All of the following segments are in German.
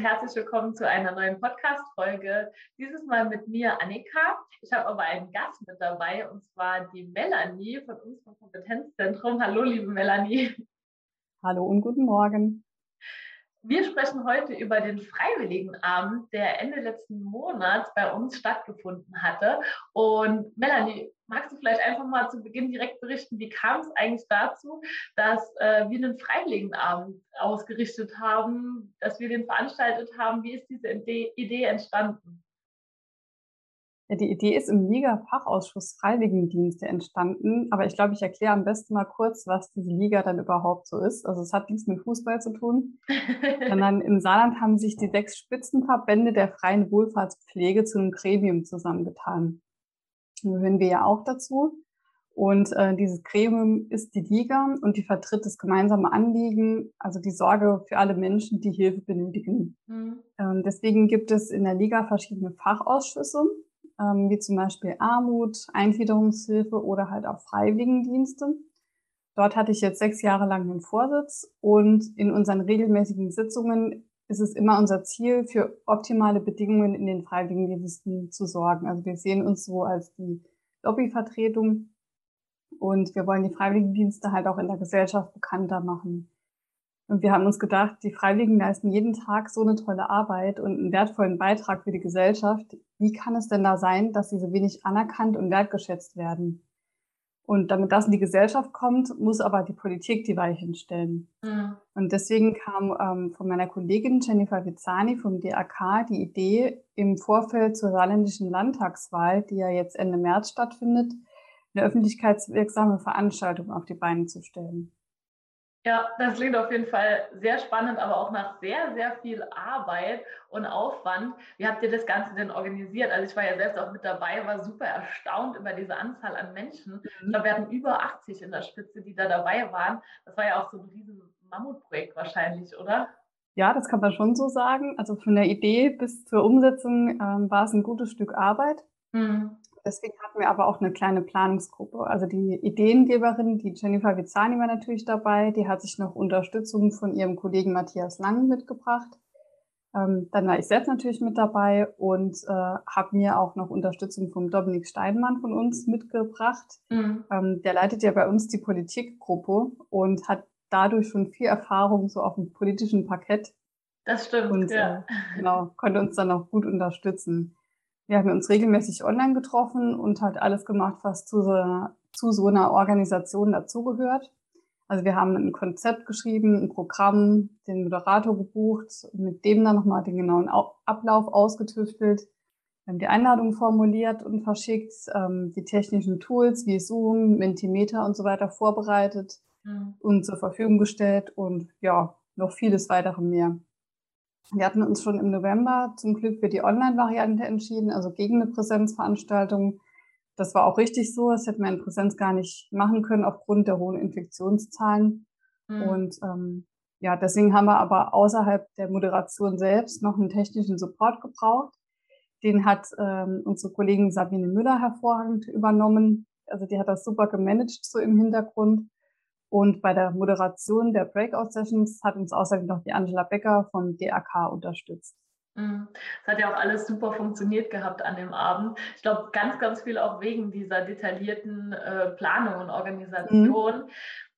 Herzlich willkommen zu einer neuen Podcast-Folge. Dieses Mal mit mir, Annika. Ich habe aber einen Gast mit dabei und zwar die Melanie von uns vom Kompetenzzentrum. Hallo, liebe Melanie. Hallo und guten Morgen. Wir sprechen heute über den Freiwilligenabend, der Ende letzten Monats bei uns stattgefunden hatte. Und Melanie, magst du vielleicht einfach mal zu Beginn direkt berichten, wie kam es eigentlich dazu, dass äh, wir einen Freiwilligenabend ausgerichtet haben, dass wir den veranstaltet haben? Wie ist diese Idee, entstanden? Ja, die Idee ist im Liga-Fachausschuss Freiwilligendienste entstanden, aber ich glaube, ich erkläre am besten mal kurz, was diese Liga dann überhaupt so ist. Also es hat nichts mit Fußball zu tun, sondern im Saarland haben sich die sechs Spitzenverbände der freien Wohlfahrtspflege zu einem Gremium zusammengetan. Gehören wir ja auch dazu. Und äh, dieses Gremium ist die Liga und die vertritt das gemeinsame Anliegen, also die Sorge für alle Menschen, die Hilfe benötigen. Mhm. Ähm, deswegen gibt es in der Liga verschiedene Fachausschüsse ähm, wie zum Beispiel Armut, Eingliederungshilfe oder halt auch Freiwilligendienste. Dort hatte ich jetzt sechs Jahre lang den Vorsitz und in unseren regelmäßigen Sitzungen ist es immer unser Ziel, für optimale Bedingungen in den Freiwilligendiensten zu sorgen. Also wir sehen uns so als die Lobbyvertretung und wir wollen die Freiwilligendienste halt auch in der Gesellschaft bekannter machen. Und wir haben uns gedacht, die Freiwilligen leisten jeden Tag so eine tolle Arbeit und einen wertvollen Beitrag für die Gesellschaft. Wie kann es denn da sein, dass sie so wenig anerkannt und wertgeschätzt werden? Und damit das in die Gesellschaft kommt, muss aber die Politik die Weichen stellen. Mhm. Und deswegen kam ähm, von meiner Kollegin Jennifer Vizzani vom DRK die Idee, im Vorfeld zur saarländischen Landtagswahl, die ja jetzt Ende März stattfindet, eine öffentlichkeitswirksame Veranstaltung auf die Beine zu stellen. Ja, das klingt auf jeden Fall sehr spannend, aber auch nach sehr, sehr viel Arbeit und Aufwand. Wie habt ihr das Ganze denn organisiert? Also ich war ja selbst auch mit dabei, war super erstaunt über diese Anzahl an Menschen. Mhm. Wir hatten über 80 in der Spitze, die da dabei waren. Das war ja auch so ein riesen Mammutprojekt wahrscheinlich, oder? Ja, das kann man schon so sagen. Also von der Idee bis zur Umsetzung ähm, war es ein gutes Stück Arbeit. Mhm. Deswegen hatten wir aber auch eine kleine Planungsgruppe. Also die Ideengeberin, die Jennifer Vizzani war natürlich dabei. Die hat sich noch Unterstützung von ihrem Kollegen Matthias Lang mitgebracht. Ähm, dann war ich selbst natürlich mit dabei und äh, habe mir auch noch Unterstützung vom Dominik Steinmann von uns mitgebracht. Mhm. Ähm, der leitet ja bei uns die Politikgruppe und hat dadurch schon viel Erfahrung so auf dem politischen Parkett. Das stimmt. Und ja. äh, genau, konnte uns dann auch gut unterstützen wir haben uns regelmäßig online getroffen und halt alles gemacht, was zu so einer, zu so einer Organisation dazugehört. Also wir haben ein Konzept geschrieben, ein Programm, den Moderator gebucht, mit dem dann nochmal den genauen Ablauf ausgetüftelt, wir haben die Einladung formuliert und verschickt, ähm, die technischen Tools wie Zoom, Mentimeter und so weiter vorbereitet mhm. und zur Verfügung gestellt und ja, noch vieles weitere mehr. Wir hatten uns schon im November zum Glück für die Online-Variante entschieden, also gegen eine Präsenzveranstaltung. Das war auch richtig so. Das hätten wir in Präsenz gar nicht machen können aufgrund der hohen Infektionszahlen. Mhm. Und ähm, ja, deswegen haben wir aber außerhalb der Moderation selbst noch einen technischen Support gebraucht. Den hat ähm, unsere Kollegin Sabine Müller hervorragend übernommen. Also die hat das super gemanagt so im Hintergrund. Und bei der Moderation der Breakout-Sessions hat uns außerdem noch die Angela Becker vom DRK unterstützt. Mhm. Es hat ja auch alles super funktioniert gehabt an dem Abend. Ich glaube, ganz, ganz viel auch wegen dieser detaillierten äh, Planung und Organisation. Mhm.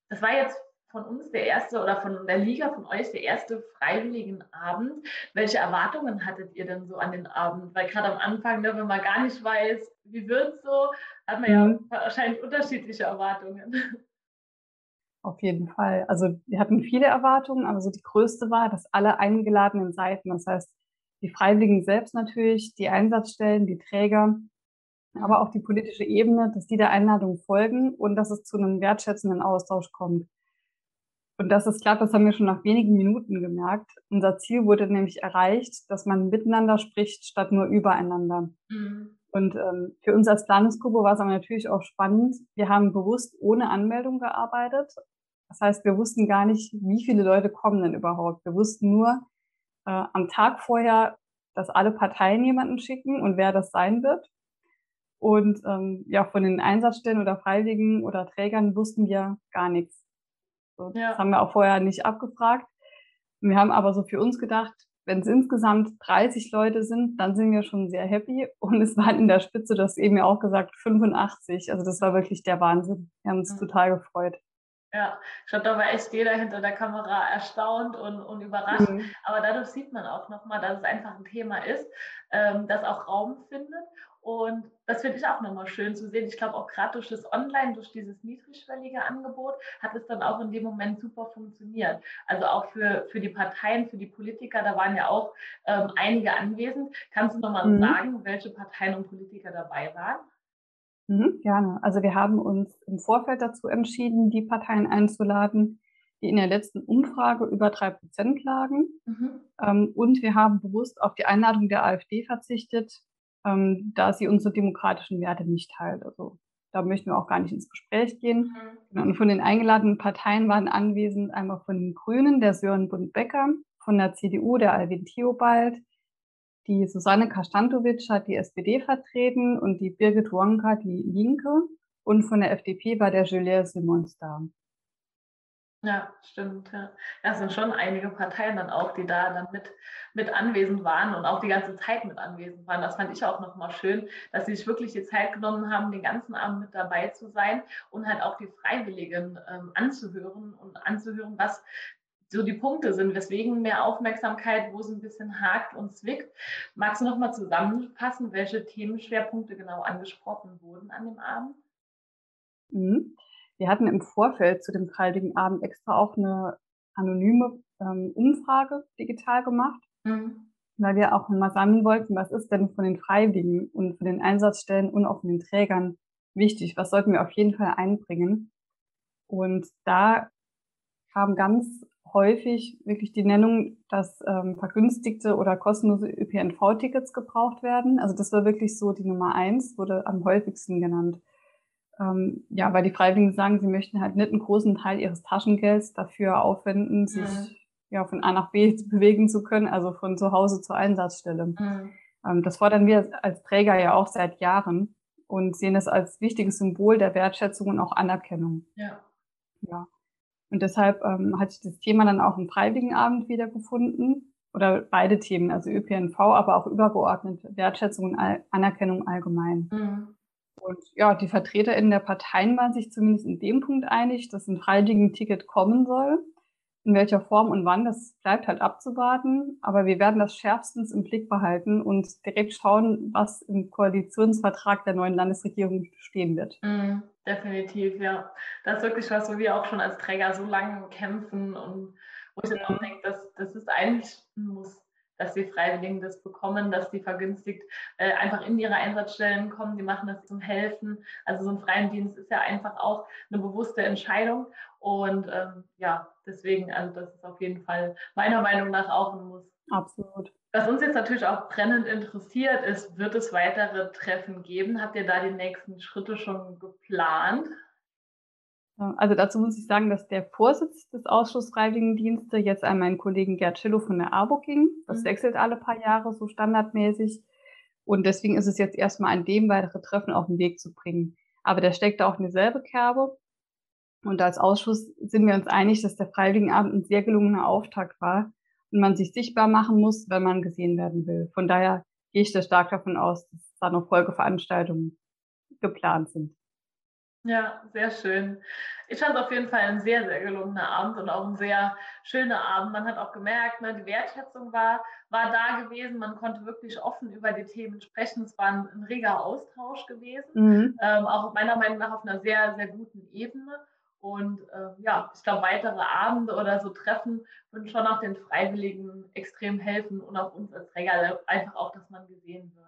Das war jetzt von uns der erste oder von der Liga von euch der erste Freiwilligenabend. Welche Erwartungen hattet ihr denn so an den Abend? Weil gerade am Anfang, ne, wenn man gar nicht weiß, wie wird es so, hat man ja mhm. wahrscheinlich unterschiedliche Erwartungen. Auf jeden Fall. Also wir hatten viele Erwartungen, aber so die größte war, dass alle eingeladenen Seiten, das heißt die Freiwilligen selbst natürlich, die Einsatzstellen, die Träger, aber auch die politische Ebene, dass die der Einladung folgen und dass es zu einem wertschätzenden Austausch kommt. Und das ist klar, das haben wir schon nach wenigen Minuten gemerkt. Unser Ziel wurde nämlich erreicht, dass man miteinander spricht, statt nur übereinander. Mhm. Und ähm, für uns als Planungsgruppe war es aber natürlich auch spannend. Wir haben bewusst ohne Anmeldung gearbeitet das heißt, wir wussten gar nicht, wie viele Leute kommen denn überhaupt. Wir wussten nur äh, am Tag vorher, dass alle Parteien jemanden schicken und wer das sein wird. Und ähm, ja, von den Einsatzstellen oder Freiwilligen oder Trägern wussten wir gar nichts. So, ja. Das haben wir auch vorher nicht abgefragt. Wir haben aber so für uns gedacht, wenn es insgesamt 30 Leute sind, dann sind wir schon sehr happy. Und es waren in der Spitze, das eben ja auch gesagt, 85. Also das war wirklich der Wahnsinn. Wir haben uns mhm. total gefreut. Ja, ich glaube, da war echt jeder hinter der Kamera erstaunt und, und überrascht. Mhm. Aber dadurch sieht man auch nochmal, dass es einfach ein Thema ist, ähm, das auch Raum findet und das finde ich auch nochmal schön zu sehen. Ich glaube auch gerade durch das Online, durch dieses niedrigschwellige Angebot, hat es dann auch in dem Moment super funktioniert. Also auch für, für die Parteien, für die Politiker, da waren ja auch ähm, einige anwesend. Kannst du nochmal mhm. sagen, welche Parteien und Politiker dabei waren? Mhm, gerne. Also wir haben uns im Vorfeld dazu entschieden, die Parteien einzuladen, die in der letzten Umfrage über drei Prozent lagen. Mhm. Ähm, und wir haben bewusst auf die Einladung der AfD verzichtet, ähm, da sie unsere demokratischen Werte nicht teilt. Also da möchten wir auch gar nicht ins Gespräch gehen. Mhm. Und von den eingeladenen Parteien waren anwesend einmal von den Grünen der Sören Bund-Becker, von der CDU der Alvin Theobald, die Susanne Kastantovic hat die SPD vertreten und die Birgit Wonka die Linke. Und von der FDP war der Julien Simons da. Ja, stimmt. Ja. Das sind schon einige Parteien dann auch, die da dann mit, mit anwesend waren und auch die ganze Zeit mit anwesend waren. Das fand ich auch nochmal schön, dass sie sich wirklich die Zeit genommen haben, den ganzen Abend mit dabei zu sein und halt auch die Freiwilligen ähm, anzuhören und anzuhören, was so die Punkte sind, weswegen mehr Aufmerksamkeit, wo es ein bisschen hakt und zwickt. Magst du nochmal zusammenfassen, welche Themenschwerpunkte genau angesprochen wurden an dem Abend? Mhm. Wir hatten im Vorfeld zu dem Heiligen Abend extra auch eine anonyme ähm, Umfrage digital gemacht, mhm. weil wir auch mal sammeln wollten, was ist denn von den Freiwilligen und von den Einsatzstellen und auch von den Trägern wichtig, was sollten wir auf jeden Fall einbringen. Und da kam ganz häufig wirklich die Nennung, dass ähm, vergünstigte oder kostenlose ÖPNV-Tickets gebraucht werden. Also das war wirklich so die Nummer eins, wurde am häufigsten genannt. Ähm, ja, weil die Freiwilligen sagen, sie möchten halt nicht einen großen Teil ihres Taschengelds dafür aufwenden, sich mhm. ja von A nach B bewegen zu können, also von zu Hause zur Einsatzstelle. Mhm. Ähm, das fordern wir als Träger ja auch seit Jahren und sehen es als wichtiges Symbol der Wertschätzung und auch Anerkennung. Ja. Ja. Und deshalb ähm, hat sich das Thema dann auch im Freiwilligenabend wiedergefunden oder beide Themen, also ÖPNV, aber auch übergeordnet Wertschätzung und Anerkennung allgemein. Mhm. Und ja, die VertreterInnen der Parteien waren sich zumindest in dem Punkt einig, dass ein Freiwilligen-Ticket kommen soll. In welcher Form und wann, das bleibt halt abzuwarten. Aber wir werden das schärfstens im Blick behalten und direkt schauen, was im Koalitionsvertrag der neuen Landesregierung stehen wird. Mm, definitiv, ja. Das ist wirklich was, wo wir auch schon als Träger so lange kämpfen und wo ich dann auch denke, das, das ist eigentlich ein Muss dass die Freiwilligen das bekommen, dass die vergünstigt äh, einfach in ihre Einsatzstellen kommen. Die machen das zum Helfen. Also so ein freien Dienst ist ja einfach auch eine bewusste Entscheidung. Und ähm, ja, deswegen, also das ist auf jeden Fall meiner Meinung nach auch ein Muss. Absolut. Was uns jetzt natürlich auch brennend interessiert ist, wird es weitere Treffen geben? Habt ihr da die nächsten Schritte schon geplant? Also dazu muss ich sagen, dass der Vorsitz des Ausschusses Freiwilligendienste jetzt an meinen Kollegen Gerd Schillow von der ABO ging. Das mhm. wechselt alle paar Jahre so standardmäßig. Und deswegen ist es jetzt erstmal an dem weitere Treffen auf den Weg zu bringen. Aber der steckt auch in dieselbe Kerbe. Und als Ausschuss sind wir uns einig, dass der Freiwilligenabend ein sehr gelungener Auftakt war man sich sichtbar machen muss, wenn man gesehen werden will. Von daher gehe ich da stark davon aus, dass da noch Folgeveranstaltungen geplant sind. Ja, sehr schön. Ich fand es auf jeden Fall ein sehr, sehr gelungener Abend und auch ein sehr schöner Abend. Man hat auch gemerkt, ne, die Wertschätzung war, war da gewesen. Man konnte wirklich offen über die Themen sprechen. Es war ein, ein reger Austausch gewesen, mhm. ähm, auch meiner Meinung nach auf einer sehr, sehr guten Ebene. Und äh, ja, ich glaube, weitere Abende oder so Treffen würden schon auch den Freiwilligen extrem helfen und auch uns als Träger einfach auch, dass man gesehen wird.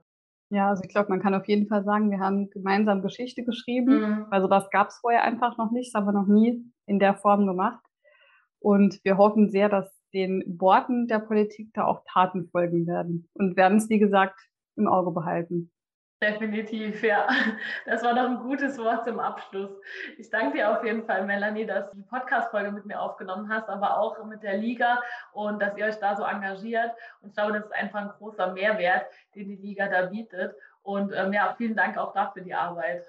Ja, also ich glaube, man kann auf jeden Fall sagen, wir haben gemeinsam Geschichte geschrieben. Mhm. Also das gab es vorher einfach noch nicht, das haben wir noch nie in der Form gemacht. Und wir hoffen sehr, dass den Worten der Politik da auch Taten folgen werden und werden es, wie gesagt, im Auge behalten. Definitiv, ja. Das war doch ein gutes Wort zum Abschluss. Ich danke dir auf jeden Fall, Melanie, dass du die Podcast-Folge mit mir aufgenommen hast, aber auch mit der Liga und dass ihr euch da so engagiert. Und ich glaube, das ist einfach ein großer Mehrwert, den die Liga da bietet. Und ähm, ja, vielen Dank auch dafür die Arbeit.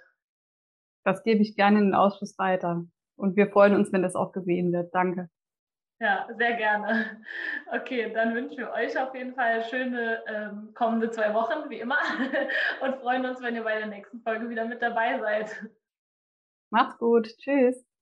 Das gebe ich gerne in den Ausschuss weiter. Und wir freuen uns, wenn das auch gesehen wird. Danke. Ja, sehr gerne. Okay, dann wünschen wir euch auf jeden Fall schöne ähm, kommende zwei Wochen, wie immer, und freuen uns, wenn ihr bei der nächsten Folge wieder mit dabei seid. Macht's gut. Tschüss.